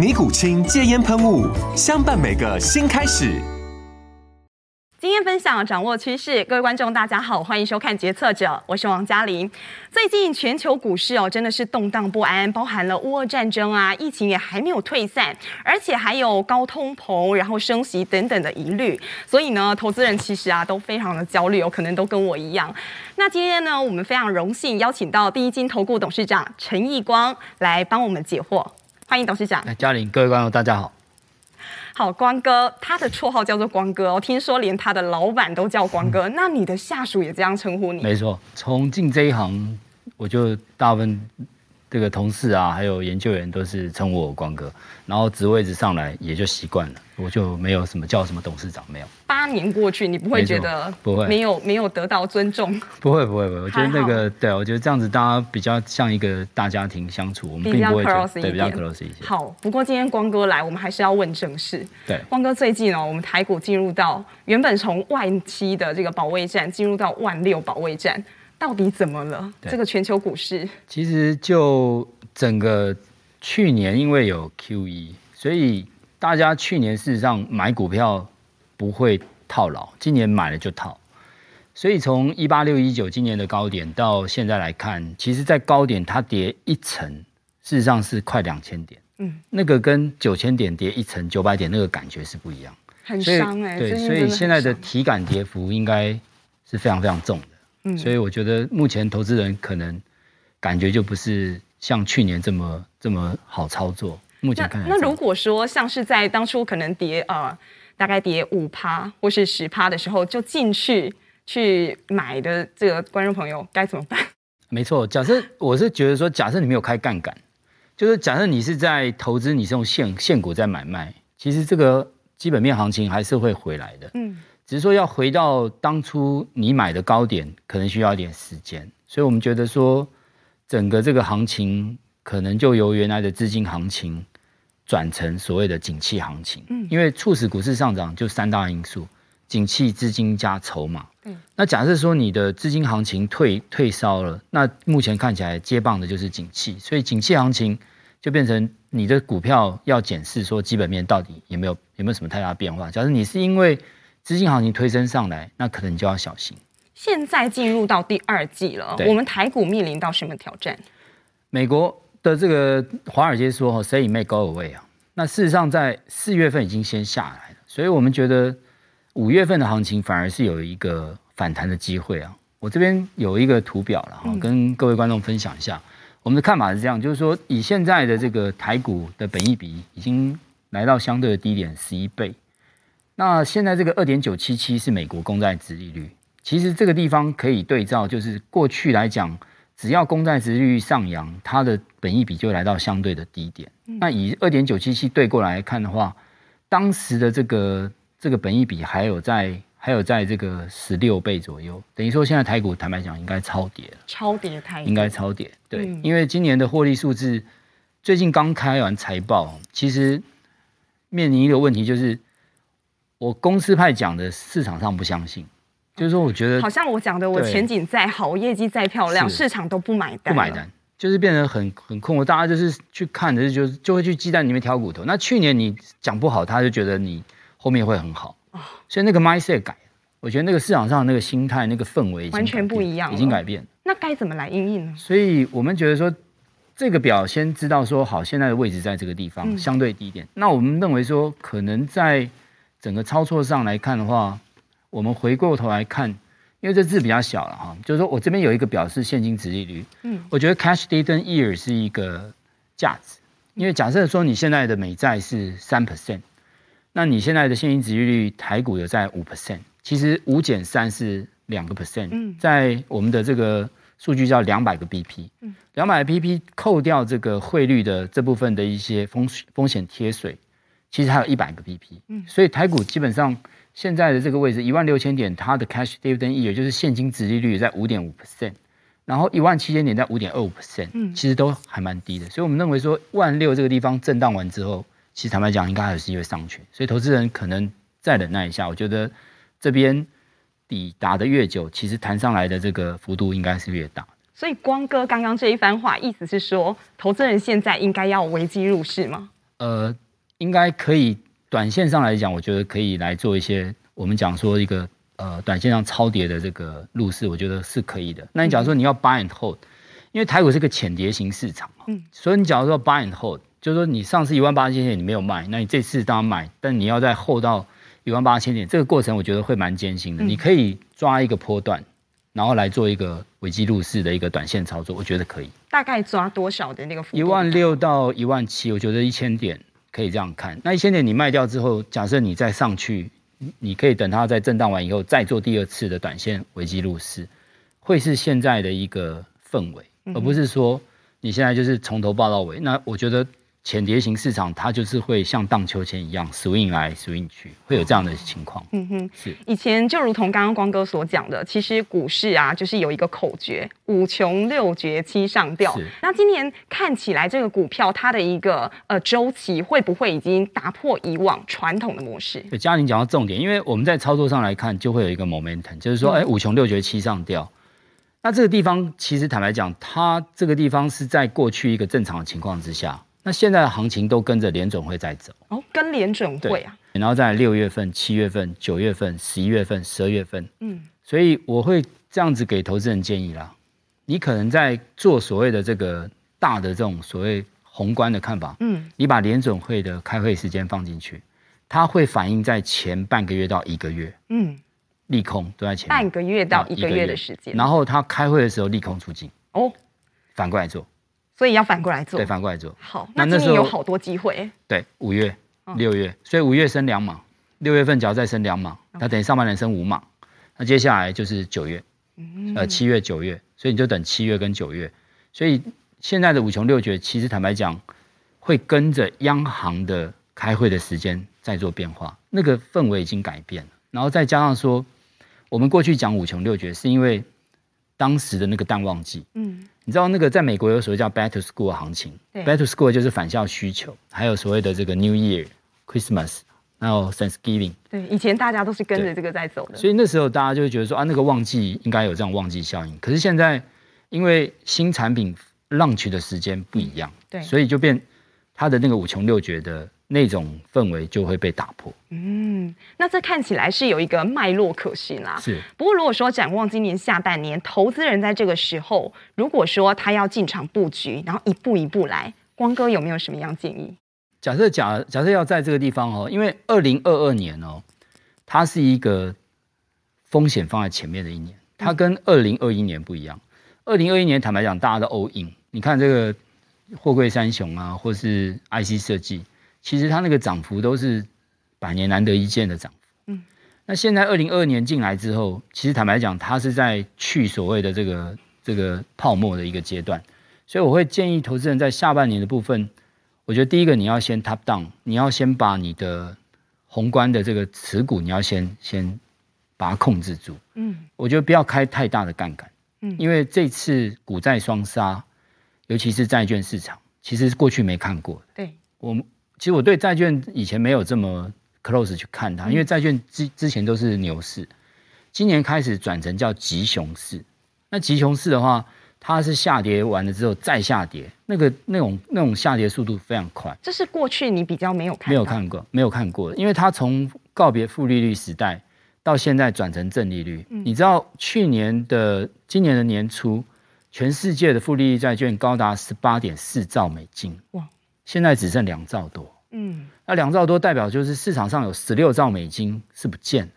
尼古清戒烟喷雾，相伴每个新开始。经验分享，掌握趋势。各位观众，大家好，欢迎收看《决策者》，我是王嘉玲。最近全球股市哦，真的是动荡不安，包含了乌俄战争啊，疫情也还没有退散，而且还有高通膨，然后升息等等的疑虑。所以呢，投资人其实啊都非常的焦虑，有可能都跟我一样。那今天呢，我们非常荣幸邀请到第一金投顾董事长陈义光来帮我们解惑。欢迎董事长。嘉玲，各位观众，大家好。好，光哥，他的绰号叫做光哥哦，听说连他的老板都叫光哥，嗯、那你的下属也这样称呼你？没错，从进这一行，我就大部分。这个同事啊，还有研究员都是称我光哥，然后职位一直上来也就习惯了，我就没有什么叫什么董事长，没有。八年过去，你不会觉得不会没有没有得到尊重？不会不会不会，我觉得那个对，我觉得这样子大家比较像一个大家庭相处，我们并不会觉得对比较 close 一些。好，不过今天光哥来，我们还是要问正事。对，光哥最近哦，我们台股进入到原本从万七的这个保卫战，进入到万六保卫战。到底怎么了？这个全球股市其实就整个去年，因为有 QE，所以大家去年事实上买股票不会套牢，今年买了就套。所以从一八六一九今年的高点到现在来看，其实，在高点它跌一层，事实上是快两千点。嗯，那个跟九千点跌一层九百点那个感觉是不一样，很伤哎、欸。对，所以现在的体感跌幅应该是非常非常重的。嗯，所以我觉得目前投资人可能感觉就不是像去年这么这么好操作。目前看来，那如果说像是在当初可能跌呃大概跌五趴或是十趴的时候就进去去买的这个观众朋友该怎么办？没错，假设我是觉得说，假设你没有开杠杆，就是假设你是在投资，你是用现现股在买卖，其实这个基本面行情还是会回来的。嗯。只是说要回到当初你买的高点，可能需要一点时间，所以我们觉得说，整个这个行情可能就由原来的资金行情转成所谓的景气行情。嗯，因为促使股市上涨就三大因素：景气、资金加筹码。嗯，那假设说你的资金行情退退烧了，那目前看起来接棒的就是景气，所以景气行情就变成你的股票要检视说基本面到底有没有有没有什么太大变化。假设你是因为资金行情推升上来，那可能你就要小心。现在进入到第二季了，我们台股面临到什么挑战？美国的这个华尔街说：“Say it may go away 啊。”那事实上在四月份已经先下来了，所以我们觉得五月份的行情反而是有一个反弹的机会啊。我这边有一个图表了哈，跟各位观众分享一下。我们的看法是这样，就是说以现在的这个台股的本益比已经来到相对的低点十一倍。那现在这个二点九七七是美国公债殖利率，其实这个地方可以对照，就是过去来讲，只要公债殖利率上扬，它的本益比就来到相对的低点。那以二点九七七对过来看的话，当时的这个这个本益比还有在还有在这个十六倍左右，等于说现在台股坦白讲应该超跌了，超跌太应该超跌。对，因为今年的获利数字最近刚开完财报，其实面临一个问题就是。我公司派讲的，市场上不相信，就是说，我觉得好像我讲的，我前景再好，我业绩再漂亮，市场都不买单，不买单，就是变得很很困惑。大家就是去看的，就就会去鸡蛋里面挑骨头。那去年你讲不好，他就觉得你后面会很好，所以那个 mindset 改，我觉得那个市场上那个心态、那个氛围完全不一样，已经改变。那该怎么来应应呢？所以我们觉得说，这个表先知道说好，现在的位置在这个地方相对低点。那我们认为说，可能在整个操作上来看的话，我们回过头来看，因为这字比较小了哈，就是说我这边有一个表示现金值利率，嗯，我觉得 cash dividend yield 是一个价值，因为假设说你现在的美债是三 percent，那你现在的现金值利率台股有在五 percent，其实五减三是两个 percent，在我们的这个数据叫两百个 BP，嗯，两百个 BP 扣掉这个汇率的这部分的一些风风险贴水，其实还有一百个 BP，嗯，所以台股基本上。现在的这个位置一万六千点，它的 cash dividend yield 也就是现金值利率在五点五 percent，然后一万七千点在五点二五 percent，嗯，其实都还蛮低的。所以我们认为说万六这个地方震荡完之后，其实坦白讲应该还是会上去。所以投资人可能再忍耐一下，我觉得这边底打得越久，其实弹上来的这个幅度应该是越大。所以光哥刚刚这一番话，意思是说，投资人现在应该要危机入市吗？呃，应该可以。短线上来讲，我觉得可以来做一些我们讲说一个呃短线上超跌的这个入市，我觉得是可以的。那你假如说你要 buy and hold，因为台股是个浅跌型市场，嗯，所以你假如说 buy and hold，就是说你上次一万八千点你没有卖，那你这次当然买，但你要在 hold 到一万八千点，这个过程我觉得会蛮艰辛的。你可以抓一个波段，然后来做一个危机入市的一个短线操作，我觉得可以。大概抓多少的那个幅度？一万六到一万七，我觉得一千点。可以这样看，那一千点你卖掉之后，假设你再上去，你可以等它在震荡完以后再做第二次的短线危机入市，会是现在的一个氛围，而不是说你现在就是从头报到尾。那我觉得。浅碟型市场，它就是会像荡秋千一样 swing 来 swing 去，会有这样的情况。嗯哼，是。以前就如同刚刚光哥所讲的，其实股市啊，就是有一个口诀：五穷六绝七上吊。是。那今年看起来，这个股票它的一个呃周期，会不会已经打破以往传统的模式？对，嘉玲讲到重点，因为我们在操作上来看，就会有一个 momentum，就是说，哎、嗯，五穷六绝七上吊。那这个地方，其实坦白讲，它这个地方是在过去一个正常的情况之下。那现在的行情都跟着联准会在走。哦，跟联准会啊，然后在六月份、七月份、九月份、十一月份、十二月份，嗯，所以我会这样子给投资人建议啦。你可能在做所谓的这个大的这种所谓宏观的看法，嗯，你把联准会的开会时间放进去，它会反映在前半个月到一个月，嗯，利空都在前半个月到一个月的时间，然后它开会的时候利空出尽。哦，反过来做。所以要反过来做，对，反过来做。好，那今年有好多机会。对，五月、六月，所以五月升两码，六月份只要再升两码，那等于上半年升五码。那接下来就是九月，呃，七月、九月，所以你就等七月跟九月。所以现在的五穷六绝，其实坦白讲，会跟着央行的开会的时间在做变化，那个氛围已经改变了。然后再加上说，我们过去讲五穷六绝，是因为当时的那个淡旺季，嗯。你知道那个在美国有所谓叫 back to school 行情，back to school 就是返校需求，还有所谓的这个 New Year、Christmas，还有 Thanksgiving。对，以前大家都是跟着这个在走的。所以那时候大家就会觉得说啊，那个旺季应该有这样旺季效应。可是现在因为新产品 launch 的时间不一样，对，所以就变它的那个五穷六绝的。那种氛围就会被打破。嗯，那这看起来是有一个脉络可循啦。是。不过如果说展望今年下半年，投资人在这个时候，如果说他要进场布局，然后一步一步来，光哥有没有什么样建议？假设假假设要在这个地方哦，因为二零二二年哦，它是一个风险放在前面的一年，它跟二零二一年不一样。二零二一年坦白讲，大家都 all in，你看这个货柜三雄啊，或是 IC 设计。其实它那个涨幅都是百年难得一见的涨幅。嗯，那现在二零二二年进来之后，其实坦白讲，它是在去所谓的这个这个泡沫的一个阶段。所以我会建议投资人在下半年的部分，我觉得第一个你要先 top down，你要先把你的宏观的这个持股，你要先先把它控制住。嗯，我觉得不要开太大的杠杆。嗯，因为这次股债双杀，尤其是债券市场，其实过去没看过。对，我们。其实我对债券以前没有这么 close 去看它，因为债券之之前都是牛市，今年开始转成叫急熊市。那急熊市的话，它是下跌完了之后再下跌，那个那种那种下跌速度非常快。这是过去你比较没有看，没有看过，没有看过，因为它从告别负利率时代到现在转成正利率。你知道去年的今年的年初，全世界的负利率债券高达十八点四兆美金。哇！现在只剩两兆多，嗯，那两兆多代表就是市场上有十六兆美金是不见的，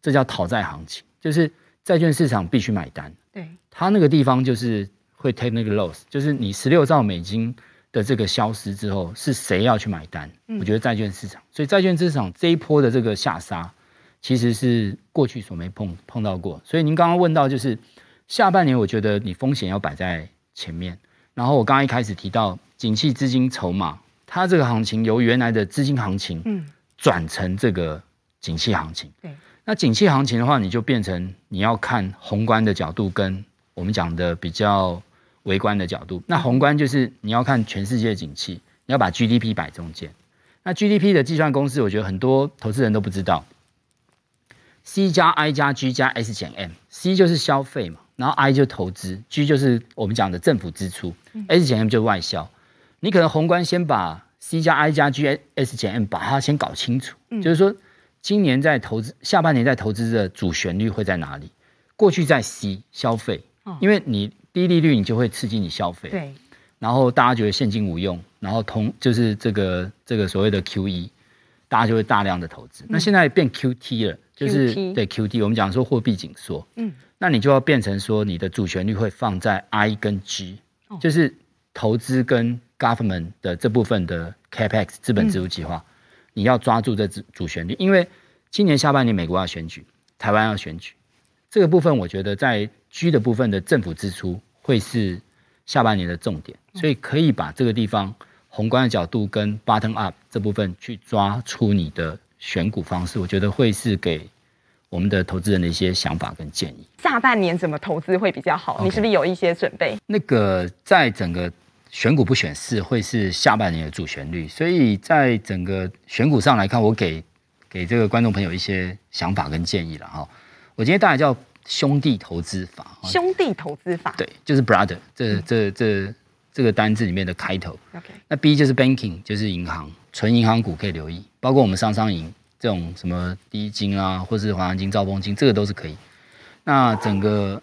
这叫讨债行情，就是债券市场必须买单。对，它那个地方就是会 take 那个 loss，就是你十六兆美金的这个消失之后，是谁要去买单？我觉得债券市场，所以债券市场这一波的这个下杀，其实是过去所没碰碰到过。所以您刚刚问到，就是下半年，我觉得你风险要摆在前面。然后我刚刚一开始提到，景气资金筹码，它这个行情由原来的资金行情，嗯，转成这个景气行情。对，那景气行情的话，你就变成你要看宏观的角度，跟我们讲的比较。微观的角度，那宏观就是你要看全世界景气，你要把 GDP 摆中间。那 GDP 的计算公式，我觉得很多投资人都不知道。C 加 I 加 G 加 S 减 M，C 就是消费嘛，然后 I 就投资，G 就是我们讲的政府支出，S 减 M 就是外销。你可能宏观先把 C 加 I 加 G S 减 M 把它先搞清楚，就是说今年在投资下半年在投资的主旋律会在哪里？过去在 C 消费，因为你。低利率你就会刺激你消费，对，然后大家觉得现金无用，然后同就是这个这个所谓的 QE，大家就会大量的投资。嗯、那现在变 QT 了，就是对 QT，我们讲说货币紧缩，嗯，那你就要变成说你的主旋律会放在 I 跟 G，、哦、就是投资跟 government 的这部分的 capex 资本支出计划，嗯、你要抓住这主主旋律，因为今年下半年美国要选举，台湾要选举，这个部分我觉得在 G 的部分的政府支出。会是下半年的重点，所以可以把这个地方宏观的角度跟 bottom up 这部分去抓出你的选股方式，我觉得会是给我们的投资人的一些想法跟建议。下半年怎么投资会比较好？你是不是有一些准备那个在整个选股不选市会是下半年的主旋律，所以在整个选股上来看，我给给这个观众朋友一些想法跟建议了哈。我今天大概叫。兄弟投资法，兄弟投资法，对，就是 brother，这这这这个单字里面的开头。OK，那 B 就是 banking，就是银行，纯银行股可以留意，包括我们商商银这种什么低金啊，或是华南金、兆丰金，这个都是可以。那整个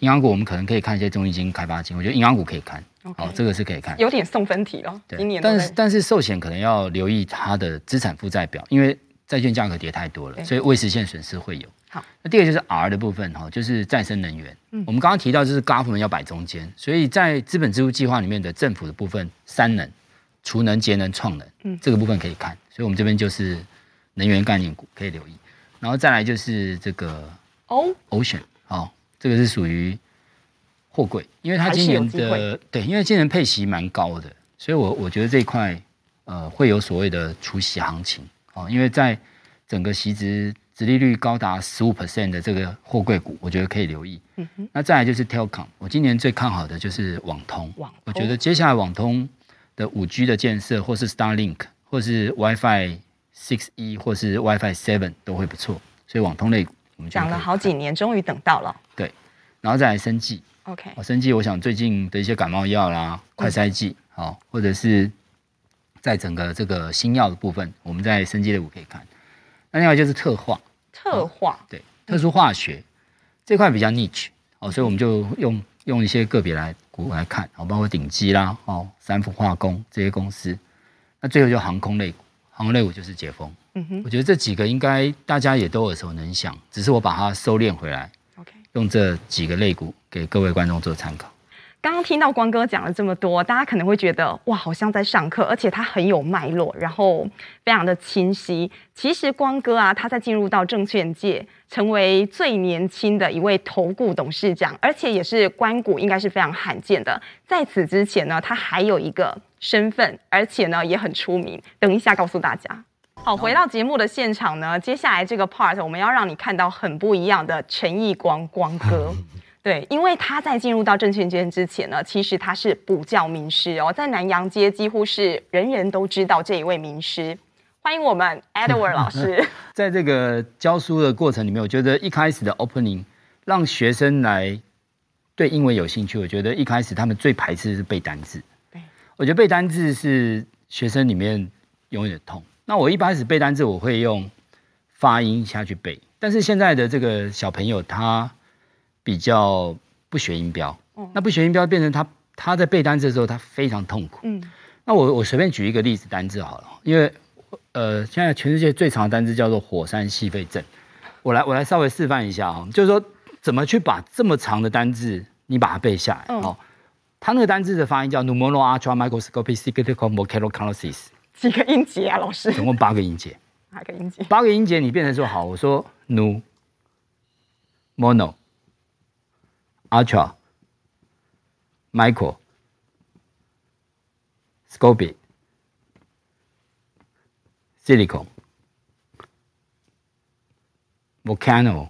银行股，我们可能可以看一些中信金、开发金，我觉得银行股可以看。好，这个是可以看。有点送分题了，对，今年但是但是寿险可能要留意它的资产负债表，因为债券价格跌太多了，所以未实现损失会有。好，那第二个就是 R 的部分哈，就是再生能源。嗯，我们刚刚提到就是 government 要摆中间，所以在资本支出计划里面的政府的部分，三能、储能、节能、创能，嗯，这个部分可以看。所以我们这边就是能源概念股可以留意，然后再来就是这个 O Ocean，哦，这个是属于货柜，因为它今年的对，因为今年配息蛮高的，所以我我觉得这一块呃会有所谓的除息行情哦，因为在整个息值。殖利率高达十五 percent 的这个货柜股，我觉得可以留意。嗯哼，那再来就是 Telecom，我今年最看好的就是网通。网通，我觉得接下来网通的五 G 的建设，或是 Starlink，或是 WiFi Six E，或是 WiFi Seven 都会不错。所以网通类股，我们讲了好几年，终于等到了。对，然后再来生技。OK，生技，我想最近的一些感冒药啦、快筛剂，好，或者是在整个这个新药的部分，我们在生技类股可以看。那另外就是特化。特化、哦、对特殊化学、嗯、这块比较 niche 哦，所以我们就用用一些个别来股来看哦，包括顶基啦哦，三氟化工这些公司。那最后就航空类股，航空类股就是解封。嗯哼，我觉得这几个应该大家也都耳熟能详，只是我把它收敛回来。用这几个类股给各位观众做参考。刚刚听到光哥讲了这么多，大家可能会觉得哇，好像在上课，而且他很有脉络，然后非常的清晰。其实光哥啊，他在进入到证券界，成为最年轻的一位投顾董事长，而且也是官股，应该是非常罕见的。在此之前呢，他还有一个身份，而且呢也很出名。等一下告诉大家。好，回到节目的现场呢，接下来这个 part 我们要让你看到很不一样的陈义光光哥。对，因为他在进入到证券界之前呢，其实他是补教名师哦，在南洋街几乎是人人都知道这一位名师。欢迎我们 Edward 老师。在这个教书的过程里面，我觉得一开始的 opening 让学生来对英文有兴趣。我觉得一开始他们最排斥的是背单字。对，我觉得背单字是学生里面永远的痛。那我一开始背单字，我会用发音下去背，但是现在的这个小朋友他。比较不学音标，那不学音标变成他他在背单词的时候，他非常痛苦。嗯，那我我随便举一个例子单字好了，因为呃现在全世界最长的单字叫做火山矽肺症，我来我来稍微示范一下啊，就是说怎么去把这么长的单字你把它背下来。哦，它那个单字的发音叫 pneumono ultra microscopic cyclical volcanocanosis。几个音节啊，老师？总共八个音节。八个音节？八个音节，你变成说好，我说 nu mono ultra micro scopic silicon volcano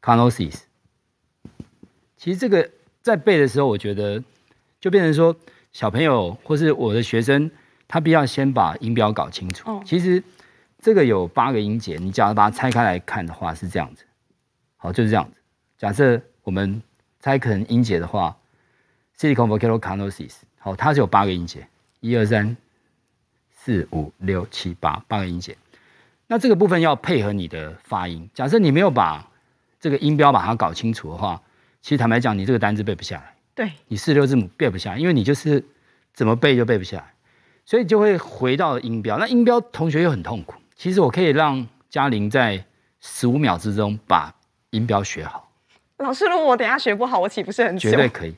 canosis。其实这个在背的时候，我觉得就变成说。小朋友或是我的学生，他必要先把音标搞清楚。其实这个有八个音节，你假如把它拆开来看的话是这样子。好，就是这样子。假设我们拆成音节的话，silicon volcanosis，好，它是有八个音节，一二三四五六七八，八个音节。那这个部分要配合你的发音。假设你没有把这个音标把它搞清楚的话，其实坦白讲，你这个单字背不下来。对，你四六字母背不下来，因为你就是怎么背就背不下来，所以就会回到音标。那音标同学又很痛苦。其实我可以让嘉玲在十五秒之中把音标学好。老师，如果我等下学不好，我岂不是很？绝对可以，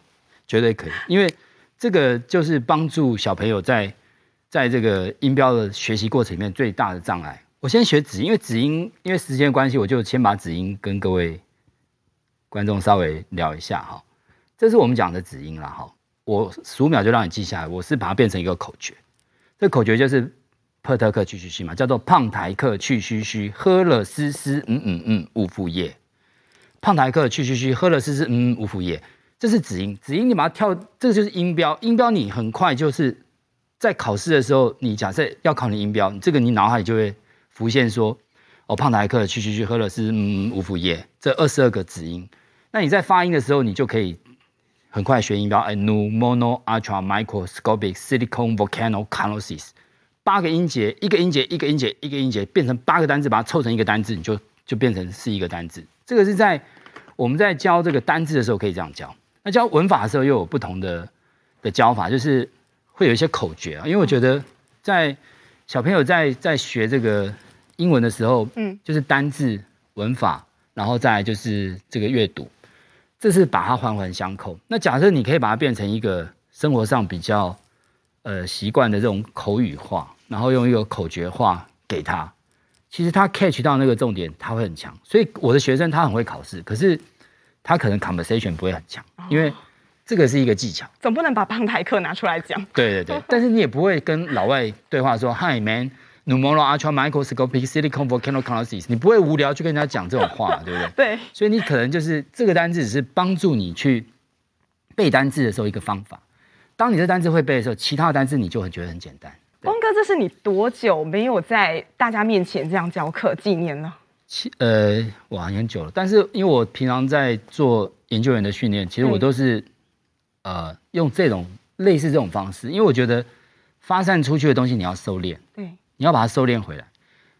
绝对可以，因为这个就是帮助小朋友在在这个音标的学习过程里面最大的障碍。我先学子音，因为子音，因为时间关系，我就先把子音跟各位观众稍微聊一下哈。这是我们讲的子音了哈，我十五秒就让你记下来。我是把它变成一个口诀，这口诀就是帕特克去去去嘛，叫做胖台克去嘘嘘，喝了丝丝嗯嗯嗯呜呼耶。胖台克去嘘嘘，喝了丝丝嗯嗯呜呼耶。这是子音，子音你把它跳，这个就是音标。音标你很快就是在考试的时候，你假设要考你音标，这个你脑海就会浮现说，哦，胖台克去嘘嘘，喝了丝丝嗯嗯呜呼耶。这二十二个子音，那你在发音的时候，你就可以。很快学音标，哎，nu mono ultra microscopic silicon volcano canosis，八个音节，一个音节，一个音节，一个音节，变成八个单字，把它凑成一个单字，你就就变成是一个单字。这个是在我们在教这个单字的时候可以这样教。那教文法的时候又有不同的的教法，就是会有一些口诀啊。因为我觉得在小朋友在在学这个英文的时候，嗯，就是单字文法，然后再来就是这个阅读。这是把它环环相扣。那假设你可以把它变成一个生活上比较呃习惯的这种口语化，然后用一个口诀化给他，其实他 catch 到那个重点，他会很强。所以我的学生他很会考试，可是他可能 conversation 不会很强，因为这个是一个技巧。总不能把旁台课拿出来讲。对对对，但是你也不会跟老外对话说 Hi man。Pneumono ultra microscopic silicon volcanosis，你不会无聊去跟人家讲这种话，对不对？对。所以你可能就是这个单字只是帮助你去背单字的时候一个方法。当你这单字会背的时候，其他的单字你就很觉得很简单。光哥，这是你多久没有在大家面前这样教课纪念了？其呃，哇，很久了。但是因为我平常在做研究员的训练，其实我都是、嗯、呃用这种类似这种方式，因为我觉得发散出去的东西你要收敛。对。你要把它收敛回来，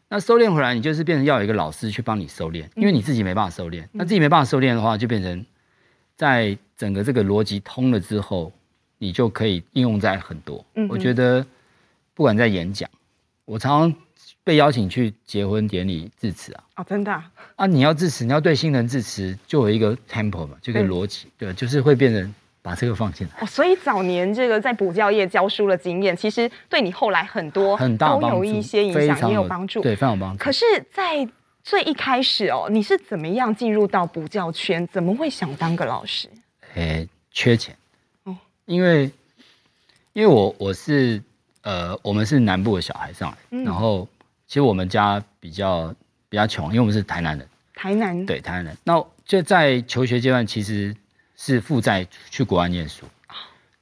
那收敛回来，你就是变成要有一个老师去帮你收敛，因为你自己没办法收敛。那自己没办法收敛的话，就变成在整个这个逻辑通了之后，你就可以应用在很多。我觉得不管在演讲，我常常被邀请去结婚典礼致辞啊。哦，真的啊？啊，你要致辞，你要对新人致辞，就有一个 tempo 嘛，就一个逻辑，对，就是会变成。把这个放进来。哦，所以早年这个在补教业教书的经验，其实对你后来很多很大都有一些影响，也有帮助，对，非常有帮助。可是，在最一开始哦，你是怎么样进入到补教圈？怎么会想当个老师？诶，缺钱哦，因为因为我我是呃，我们是南部的小孩上来，嗯、然后其实我们家比较比较穷，因为我们是台南人，台南对台南人。那就在求学阶段，其实。是负债去国外念书，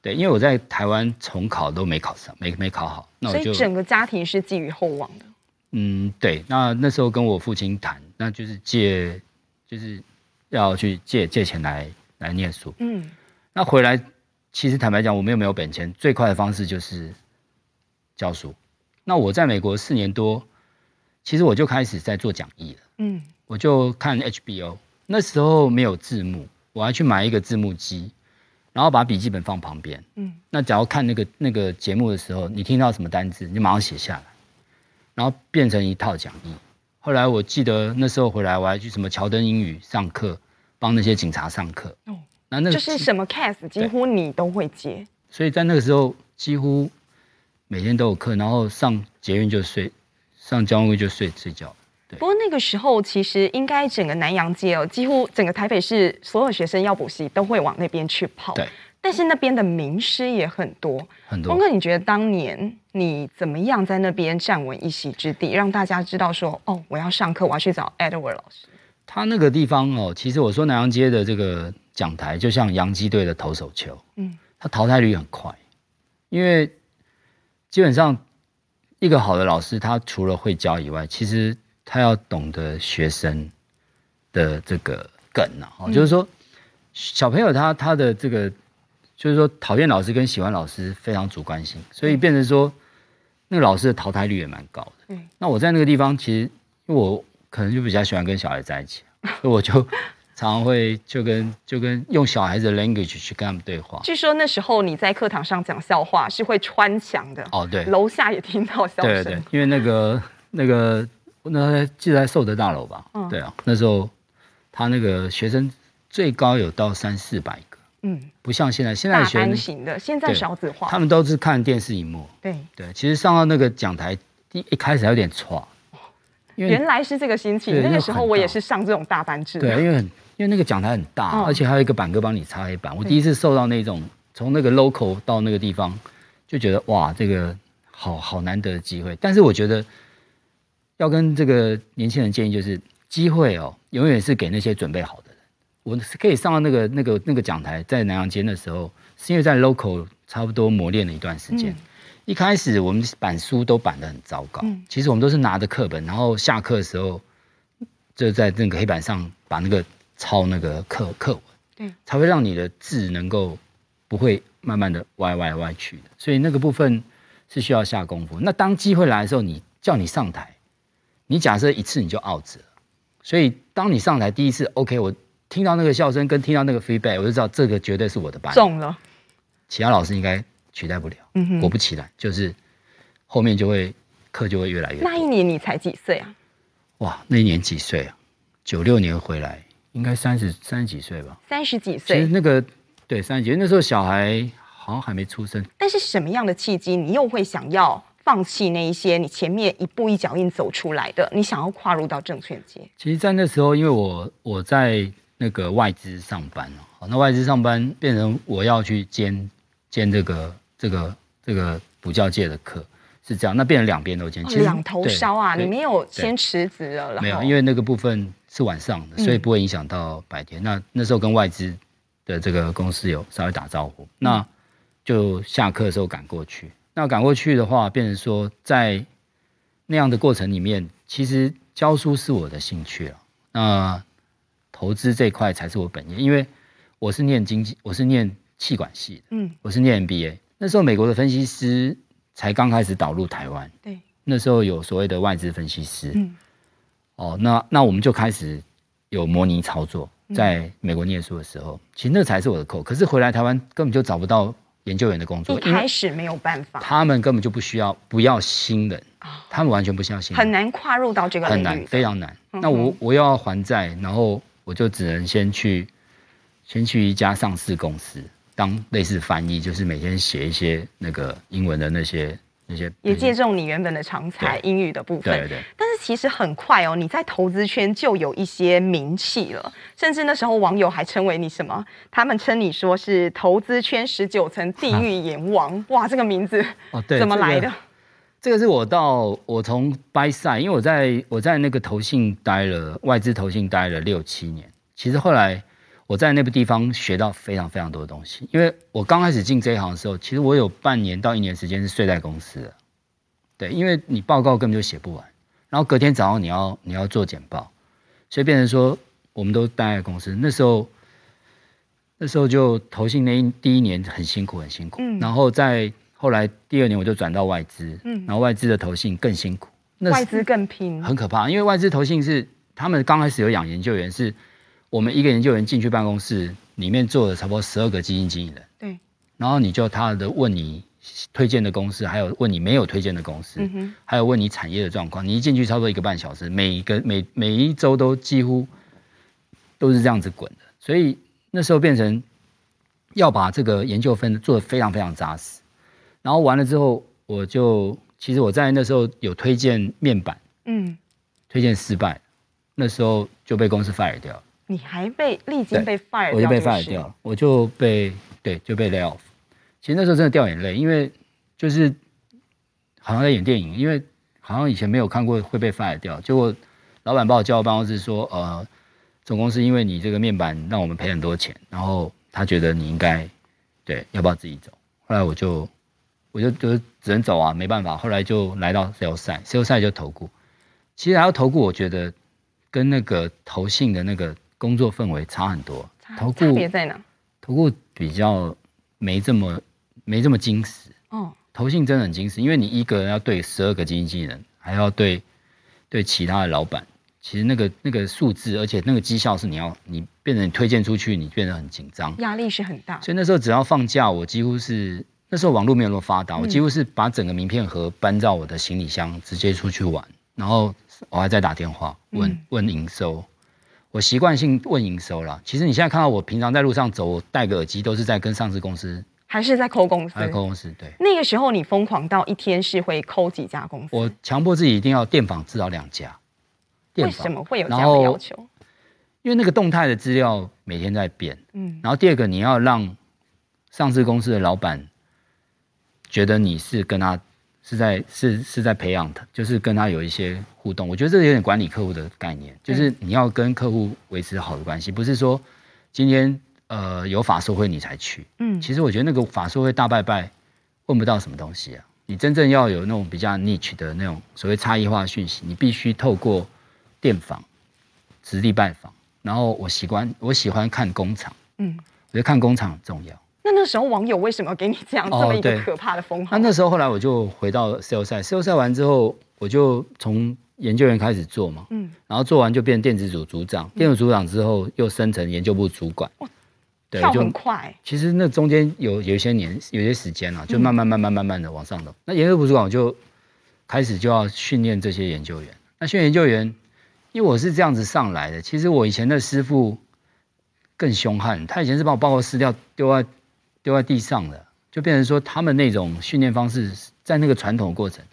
对，因为我在台湾重考都没考上，没没考好，那我就，所以整个家庭是寄予厚望的。嗯，对，那那时候跟我父亲谈，那就是借，就是要去借借钱来来念书。嗯，那回来其实坦白讲，我们又没有本钱，最快的方式就是教书。那我在美国四年多，其实我就开始在做讲义了。嗯，我就看 HBO，那时候没有字幕。我还去买一个字幕机，然后把笔记本放旁边。嗯，那假如看那个那个节目的时候，你听到什么单字，你就马上写下来，然后变成一套讲义。后来我记得那时候回来，我还去什么乔登英语上课，帮那些警察上课。哦，那那就是什么 case，几乎你都会接。所以在那个时候，几乎每天都有课，然后上捷运就睡，上交通会就睡睡觉。对。不过那个时候，其实应该整个南洋街哦，几乎整个台北市所有学生要补习都会往那边去跑。对。但是那边的名师也很多，很多。峰哥，你觉得当年你怎么样在那边站稳一席之地，让大家知道说，哦，我要上课，我要去找 Edward 老师。他那个地方哦，其实我说南洋街的这个讲台，就像洋基队的投手球，嗯，他淘汰率很快，因为基本上一个好的老师，他除了会教以外，其实他要懂得学生的这个梗啊，哦，就是说小朋友他他的这个。就是说，讨厌老师跟喜欢老师非常主观性，所以变成说，那个老师的淘汰率也蛮高的。嗯，那我在那个地方，其实因为我可能就比较喜欢跟小孩在一起，所以我就常常会 就跟就跟用小孩子的 language 去跟他们对话。据说那时候你在课堂上讲笑话是会穿墙的哦，对，楼下也听到笑声。对对，因为那个那个那记得在寿德大楼吧？嗯，对啊，那时候他那个学生最高有到三四百个。嗯，不像现在，现在学生型的，现在小子化，他们都是看电视荧幕。对对，其实上到那个讲台，一一开始还有点挫，原来是这个心情。那个时候我也是上这种大班制。对，因为很因为那个讲台很大，而且还有一个板哥帮你擦黑板。我第一次受到那种从那个 local 到那个地方，就觉得哇，这个好好难得的机会。但是我觉得要跟这个年轻人建议，就是机会哦，永远是给那些准备好的人。我是可以上到那个那个那个讲台，在南洋街的时候，是因为在 local 差不多磨练了一段时间。嗯、一开始我们板书都板得很糟糕，嗯、其实我们都是拿着课本，然后下课的时候就在那个黑板上把那个抄那个课课文，对，才会让你的字能够不会慢慢的歪歪歪去的。所以那个部分是需要下功夫。那当机会来的时候，你叫你上台，你假设一次你就 out 了。所以当你上台第一次，OK，我。听到那个笑声，跟听到那个 feedback，我就知道这个绝对是我的班。中了，其他老师应该取代不了。果不其然，就是后面就会课就会越来越多。那一年你才几岁啊？哇，那一年几岁啊？九六年回来，应该三十三十几岁吧？三十几岁。其实那个对三十几岁，那时候小孩好像还没出生。但是什么样的契机，你又会想要放弃那一些你前面一步一脚印走出来的？你想要跨入到证券界？其实，在那时候，因为我我在。那个外资上班哦，那外资上班变成我要去兼兼这个这个这个补教界的课，是这样，那变成两边都兼，其实两头烧啊！你没有先辞职了？没有，因为那个部分是晚上的，所以不会影响到白天。嗯、那那时候跟外资的这个公司有稍微打招呼，那就下课的时候赶过去。那赶过去的话，变成说在那样的过程里面，其实教书是我的兴趣了。那投资这一块才是我本业，因为我是念经济，我是念气管系的，嗯，我是念 MBA。那时候美国的分析师才刚开始导入台湾，对，那时候有所谓的外资分析师，嗯，哦，那那我们就开始有模拟操作，在美国念书的时候，其实那才是我的口。可是回来台湾根本就找不到研究员的工作，一开始没有办法，他们根本就不需要不要新人，他们完全不需要新人，很难跨入到这个领域，很难，非常难。那我我又要还债，然后。我就只能先去，先去一家上市公司当类似翻译，就是每天写一些那个英文的那些那些。也借重你原本的长才英语的部分。对对。但是其实很快哦，你在投资圈就有一些名气了，甚至那时候网友还称为你什么？他们称你说是投资圈十九层地狱阎王。哇，这个名字哦，对，怎么来的？这个是我到我从 buy side，因为我在我在那个投信待了外资投信待了六七年。其实后来我在那个地方学到非常非常多的东西。因为我刚开始进这一行的时候，其实我有半年到一年时间是睡在公司的。对，因为你报告根本就写不完，然后隔天早上你要你要做简报，所以变成说我们都待在公司。那时候那时候就投信那一第一年很辛苦很辛苦，然后在。后来第二年我就转到外资，嗯，然后外资的投信更辛苦，那外资更拼，很可怕。因为外资投信是他们刚开始有养研究员，是我们一个研究员进去办公室里面坐了差不多十二个基金经理人，对，然后你就他的问你推荐的公司，还有问你没有推荐的公司，嗯、还有问你产业的状况。你一进去差不多一个半小时，每一个每每一周都几乎都是这样子滚的。所以那时候变成要把这个研究分做的非常非常扎实。然后完了之后，我就其实我在那时候有推荐面板，嗯，推荐失败，那时候就被公司 fire 掉了。你还被历经被 fire 掉，我就被 fire 掉了，我就被对就被 lay off。其实那时候真的掉眼泪，因为就是好像在演电影，因为好像以前没有看过会被 fire 掉。结果老板把我叫到办公室说：“呃，总公司因为你这个面板让我们赔很多钱，然后他觉得你应该对要不要自己走？”后来我就我就就只能走啊，没办法。后来就来到 sales side，sales side 就投顾。其实来到投顾，我觉得跟那个投信的那个。工作氛围差很多，投顾在哪？投顾比较没这么没这么精实哦。投信真的很精实，因为你一个人要对十二个经纪人，还要对对其他的老板，其实那个那个数字，而且那个绩效是你要你变成你推荐出去，你变得很紧张，压力是很大。所以那时候只要放假，我几乎是那时候网络没有那么发达，我几乎是把整个名片盒搬到我的行李箱，直接出去玩，然后我还在打电话问问营收。我习惯性问营收了。其实你现在看到我平常在路上走，我戴个耳机都是在跟上市公司，还是在抠公司？在抠公司。对。那个时候你疯狂到一天是会抠几家公司？我强迫自己一定要电访至少两家。为什么会有这样的要求？因为那个动态的资料每天在变。嗯。然后第二个，你要让上市公司的老板觉得你是跟他。是在是是在培养他，就是跟他有一些互动。我觉得这有点管理客户的概念，就是你要跟客户维持好的关系，不是说今天呃有法说会你才去。嗯，其实我觉得那个法说会大拜拜问不到什么东西啊。你真正要有那种比较 niche 的那种所谓差异化讯息，你必须透过电访、实地拜访。然后我喜欢我喜欢看工厂，嗯，我觉得看工厂很重要。那那时候网友为什么给你这样这么一个可怕的封号？那那时候后来我就回到 sales side，sales side 完之后，我就从研究员开始做嘛，嗯，然后做完就变电子组组长，电子组长之后又升成研究部主管，对，跳很快。其实那中间有有一些年，有些时间了，就慢慢慢慢慢慢的往上走。那研究部主管我就开始就要训练这些研究员。那训练研究员，因为我是这样子上来的，其实我以前的师傅更凶悍，他以前是把我报告撕掉丢在。丢在地上的，就变成说他们那种训练方式，在那个传统过程，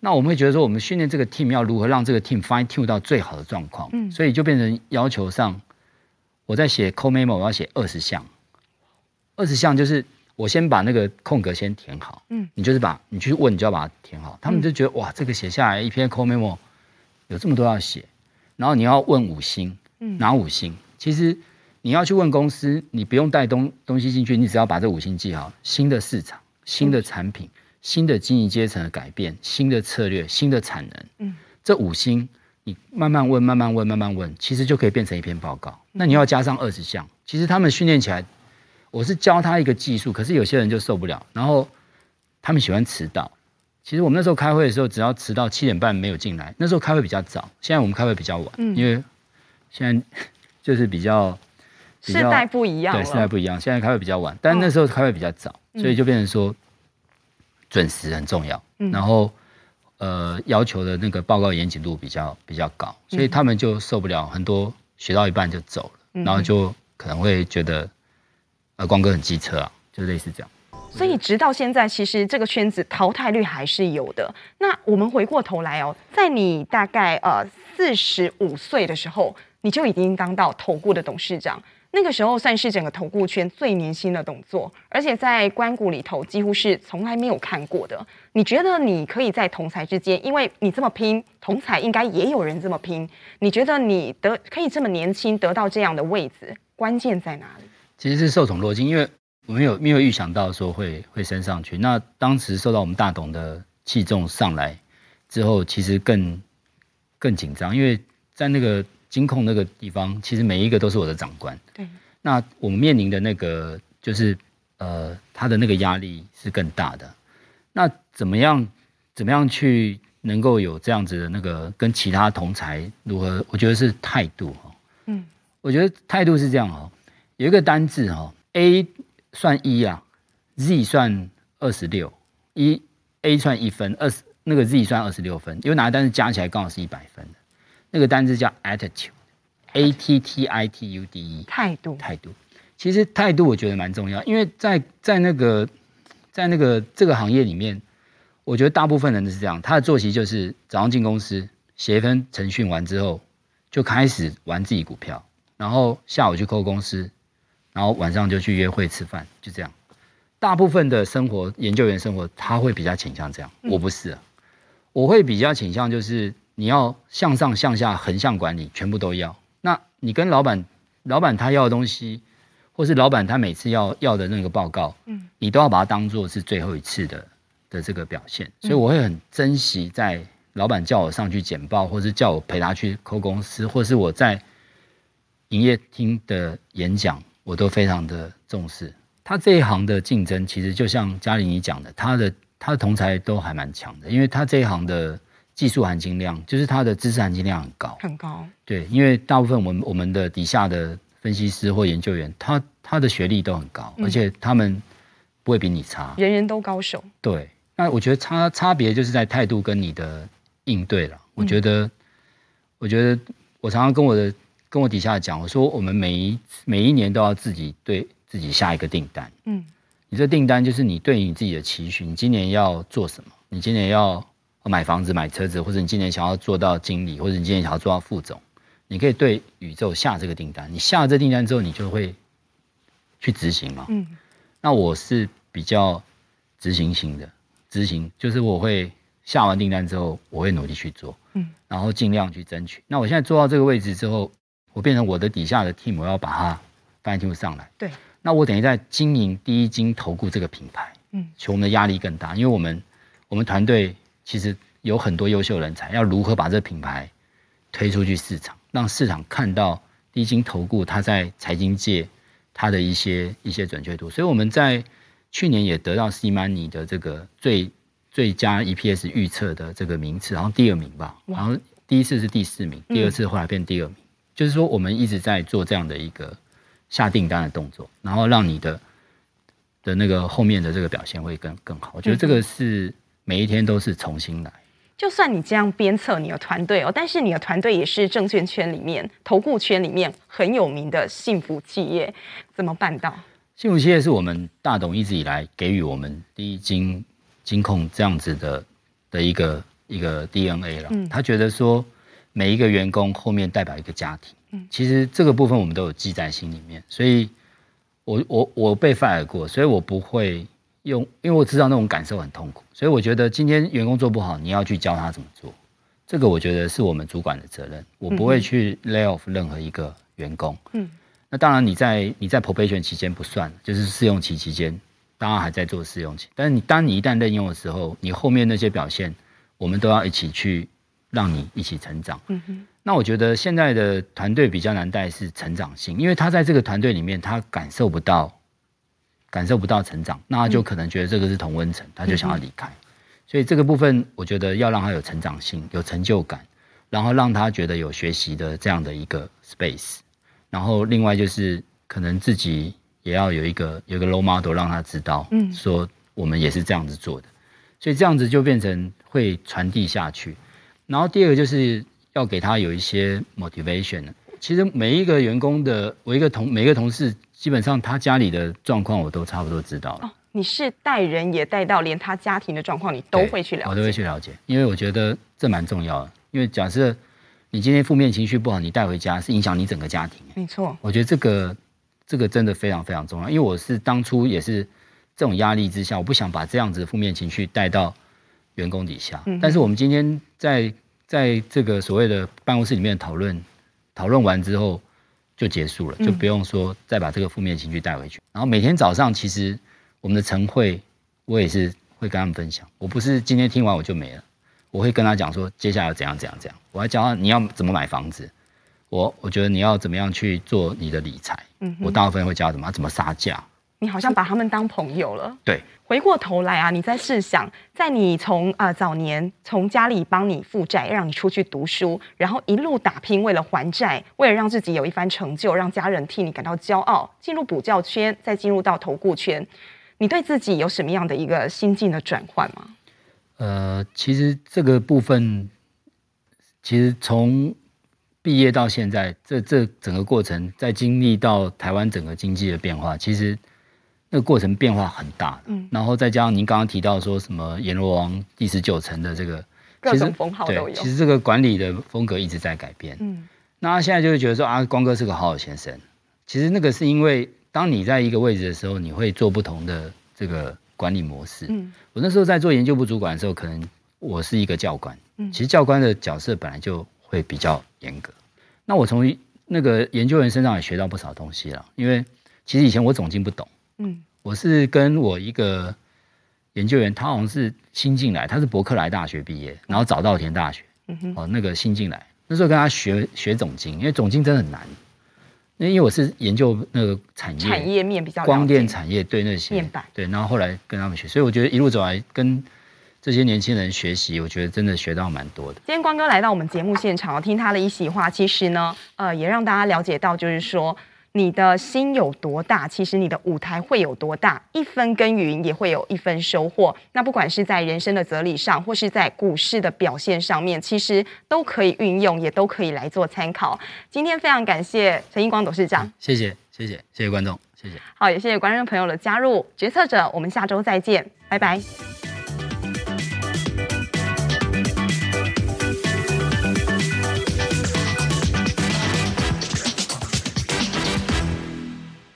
那我们会觉得说，我们训练这个 team 要如何让这个 team fine tune 到最好的状况，嗯，所以就变成要求上，我在写 call memo，我要写二十项，二十项就是我先把那个空格先填好，嗯，你就是把你去问，你就要把它填好，他们就觉得哇，这个写下来一篇 call memo 有这么多要写，然后你要问五星，嗯，拿五星，其实。你要去问公司，你不用带东东西进去，你只要把这五星记好。新的市场、新的产品、新的经营阶层的改变、新的策略、新的产能，嗯，这五星你慢慢问、慢慢问、慢慢问，其实就可以变成一篇报告。那你要加上二十项，其实他们训练起来，我是教他一个技术，可是有些人就受不了，然后他们喜欢迟到。其实我们那时候开会的时候，只要迟到七点半没有进来，那时候开会比较早，现在我们开会比较晚，因为现在就是比较。世代不一样，对，世代不一样。现在开会比较晚，但那时候开会比较早，哦、所以就变成说准时很重要。嗯、然后呃，要求的那个报告严谨度比较比较高，所以他们就受不了，很多学到一半就走了，嗯、然后就可能会觉得呃，光哥很机车啊，就类似这样。所以直到现在，其实这个圈子淘汰率还是有的。那我们回过头来哦，在你大概呃四十五岁的时候，你就已经当到投顾的董事长。那个时候算是整个投顾圈最年轻的动作，而且在关谷里头几乎是从来没有看过的。你觉得你可以在同才之间，因为你这么拼，同才应该也有人这么拼。你觉得你得可以这么年轻得到这样的位置，关键在哪里？其实是受宠若惊，因为我没有没有预想到说会会升上去。那当时受到我们大董的器重上来之后，其实更更紧张，因为在那个。金控那个地方，其实每一个都是我的长官。对，那我们面临的那个就是，呃，他的那个压力是更大的。那怎么样，怎么样去能够有这样子的那个跟其他同才如何？我觉得是态度哈。嗯，我觉得态度是这样哦，有一个单字哦，A 算一啊，Z 算二十六，一 A 算一分，二十那个 Z 算二十六分，因为哪个单字加起来刚好是一百分的，那个单字叫 attitude，A T T I T U D E，态度，态度。其实态度我觉得蛮重要，因为在在那个在那个这个行业里面，我觉得大部分人都是这样，他的作息就是早上进公司写一份程训完之后，就开始玩自己股票，然后下午去扣公司，然后晚上就去约会吃饭，就这样。大部分的生活研究员生活他会比较倾向这样，我不是啊，我会比较倾向就是你要向上向下横向管理，全部都要。那你跟老板，老板他要的东西。或是老板他每次要要的那个报告，嗯，你都要把它当做是最后一次的的这个表现，所以我会很珍惜在老板叫我上去简报，或是叫我陪他去扣公司，或是我在营业厅的演讲，我都非常的重视。他这一行的竞争，其实就像嘉玲你讲的，他的他的同才都还蛮强的，因为他这一行的技术含金量，就是他的知识含金量很高，很高。对，因为大部分我们我们的底下的。分析师或研究员，他他的学历都很高，而且他们不会比你差，人人都高手。对，那我觉得差差别就是在态度跟你的应对了。我觉得，我觉得我常常跟我的跟我底下讲，我说我们每一每一年都要自己对自己下一个订单。嗯，你这订单就是你对你自己的期许，你今年要做什么？你今年要买房子、买车子，或者你今年想要做到经理，或者你今年想要做到副总。你可以对宇宙下这个订单，你下了这订单之后，你就会去执行嘛。嗯，那我是比较执行型的，执行就是我会下完订单之后，我会努力去做，嗯，然后尽量去争取。那我现在做到这个位置之后，我变成我的底下的 team，我要把它搬进上来。对，那我等于在经营第一金投顾这个品牌，嗯，我们的压力更大，因为我们我们团队其实有很多优秀人才，要如何把这个品牌推出去市场。让市场看到第一金投顾它在财经界它的一些一些准确度，所以我们在去年也得到 CMoney 的这个最最佳 EPS 预测的这个名次，然后第二名吧，然后第一次是第四名，第二次后来变第二名，就是说我们一直在做这样的一个下订单的动作，然后让你的的那个后面的这个表现会更更好。我觉得这个是每一天都是重新来。就算你这样鞭策你的团队哦，但是你的团队也是证券圈里面、投顾圈里面很有名的幸福企业，怎么办到？幸福企业是我们大董一直以来给予我们第一金金控这样子的的一个一个 DNA 了。嗯，他觉得说每一个员工后面代表一个家庭，嗯，其实这个部分我们都有记在心里面，所以我我我被 fire 过，所以我不会。用，因为我知道那种感受很痛苦，所以我觉得今天员工做不好，你要去教他怎么做，这个我觉得是我们主管的责任。我不会去 lay off 任何一个员工。嗯，那当然你在你在 probation 期间不算，就是试用期期间，当然还在做试用期。但是你当你一旦任用的时候，你后面那些表现，我们都要一起去让你一起成长。嗯哼。那我觉得现在的团队比较难带是成长性，因为他在这个团队里面，他感受不到。感受不到成长，那他就可能觉得这个是同温层，他就想要离开。所以这个部分，我觉得要让他有成长性、有成就感，然后让他觉得有学习的这样的一个 space。然后另外就是可能自己也要有一个有一个 role model，让他知道，嗯，说我们也是这样子做的。所以这样子就变成会传递下去。然后第二个就是要给他有一些 motivation。其实每一个员工的，我一个同每一个同事。基本上他家里的状况我都差不多知道了。哦，你是带人也带到，连他家庭的状况你都会去了解。我都会去了解，因为我觉得这蛮重要的。因为假设你今天负面情绪不好，你带回家是影响你整个家庭。没错，我觉得这个这个真的非常非常重要。因为我是当初也是这种压力之下，我不想把这样子的负面情绪带到员工底下。嗯。但是我们今天在在这个所谓的办公室里面讨论讨论完之后。就结束了，就不用说再把这个负面情绪带回去。然后每天早上，其实我们的晨会，我也是会跟他们分享。我不是今天听完我就没了，我会跟他讲说，接下来要怎样怎样怎样。我还教他你要怎么买房子，我我觉得你要怎么样去做你的理财。嗯，我大部分会教他怎么怎么杀价。你好像把他们当朋友了。对，回过头来啊，你再试想，在你从啊、呃、早年从家里帮你负债，让你出去读书，然后一路打拼，为了还债，为了让自己有一番成就，让家人替你感到骄傲，进入补教圈，再进入到投顾圈，你对自己有什么样的一个心境的转换吗？呃，其实这个部分，其实从毕业到现在，这这整个过程，在经历到台湾整个经济的变化，其实那个过程变化很大。嗯，然后再加上您刚刚提到说什么阎罗王第十九层的这个，各种封号都有。其实这个管理的风格一直在改变。嗯，那他现在就会觉得说啊，光哥是个好好先生。其实那个是因为。当你在一个位置的时候，你会做不同的这个管理模式。嗯，我那时候在做研究部主管的时候，可能我是一个教官。嗯，其实教官的角色本来就会比较严格。那我从那个研究员身上也学到不少东西了。因为其实以前我总经不懂。嗯，我是跟我一个研究员，他好像是新进来，他是伯克莱大学毕业，然后早稻田大学。嗯哼，哦，那个新进来，那时候跟他学学总经，因为总经真的很难。那因为我是研究那个产业，产业面比较光电产业对那些面板对，然后后来跟他们学，所以我觉得一路走来跟这些年轻人学习，我觉得真的学到蛮多的。今天光哥来到我们节目现场，听他的一席话，其实呢，呃，也让大家了解到，就是说。你的心有多大，其实你的舞台会有多大。一分耕耘也会有一分收获。那不管是在人生的哲理上，或是在股市的表现上面，其实都可以运用，也都可以来做参考。今天非常感谢陈英光董事长，嗯，谢谢，谢谢，谢谢观众，谢谢。好，也谢谢观众朋友的加入。决策者，我们下周再见，拜拜。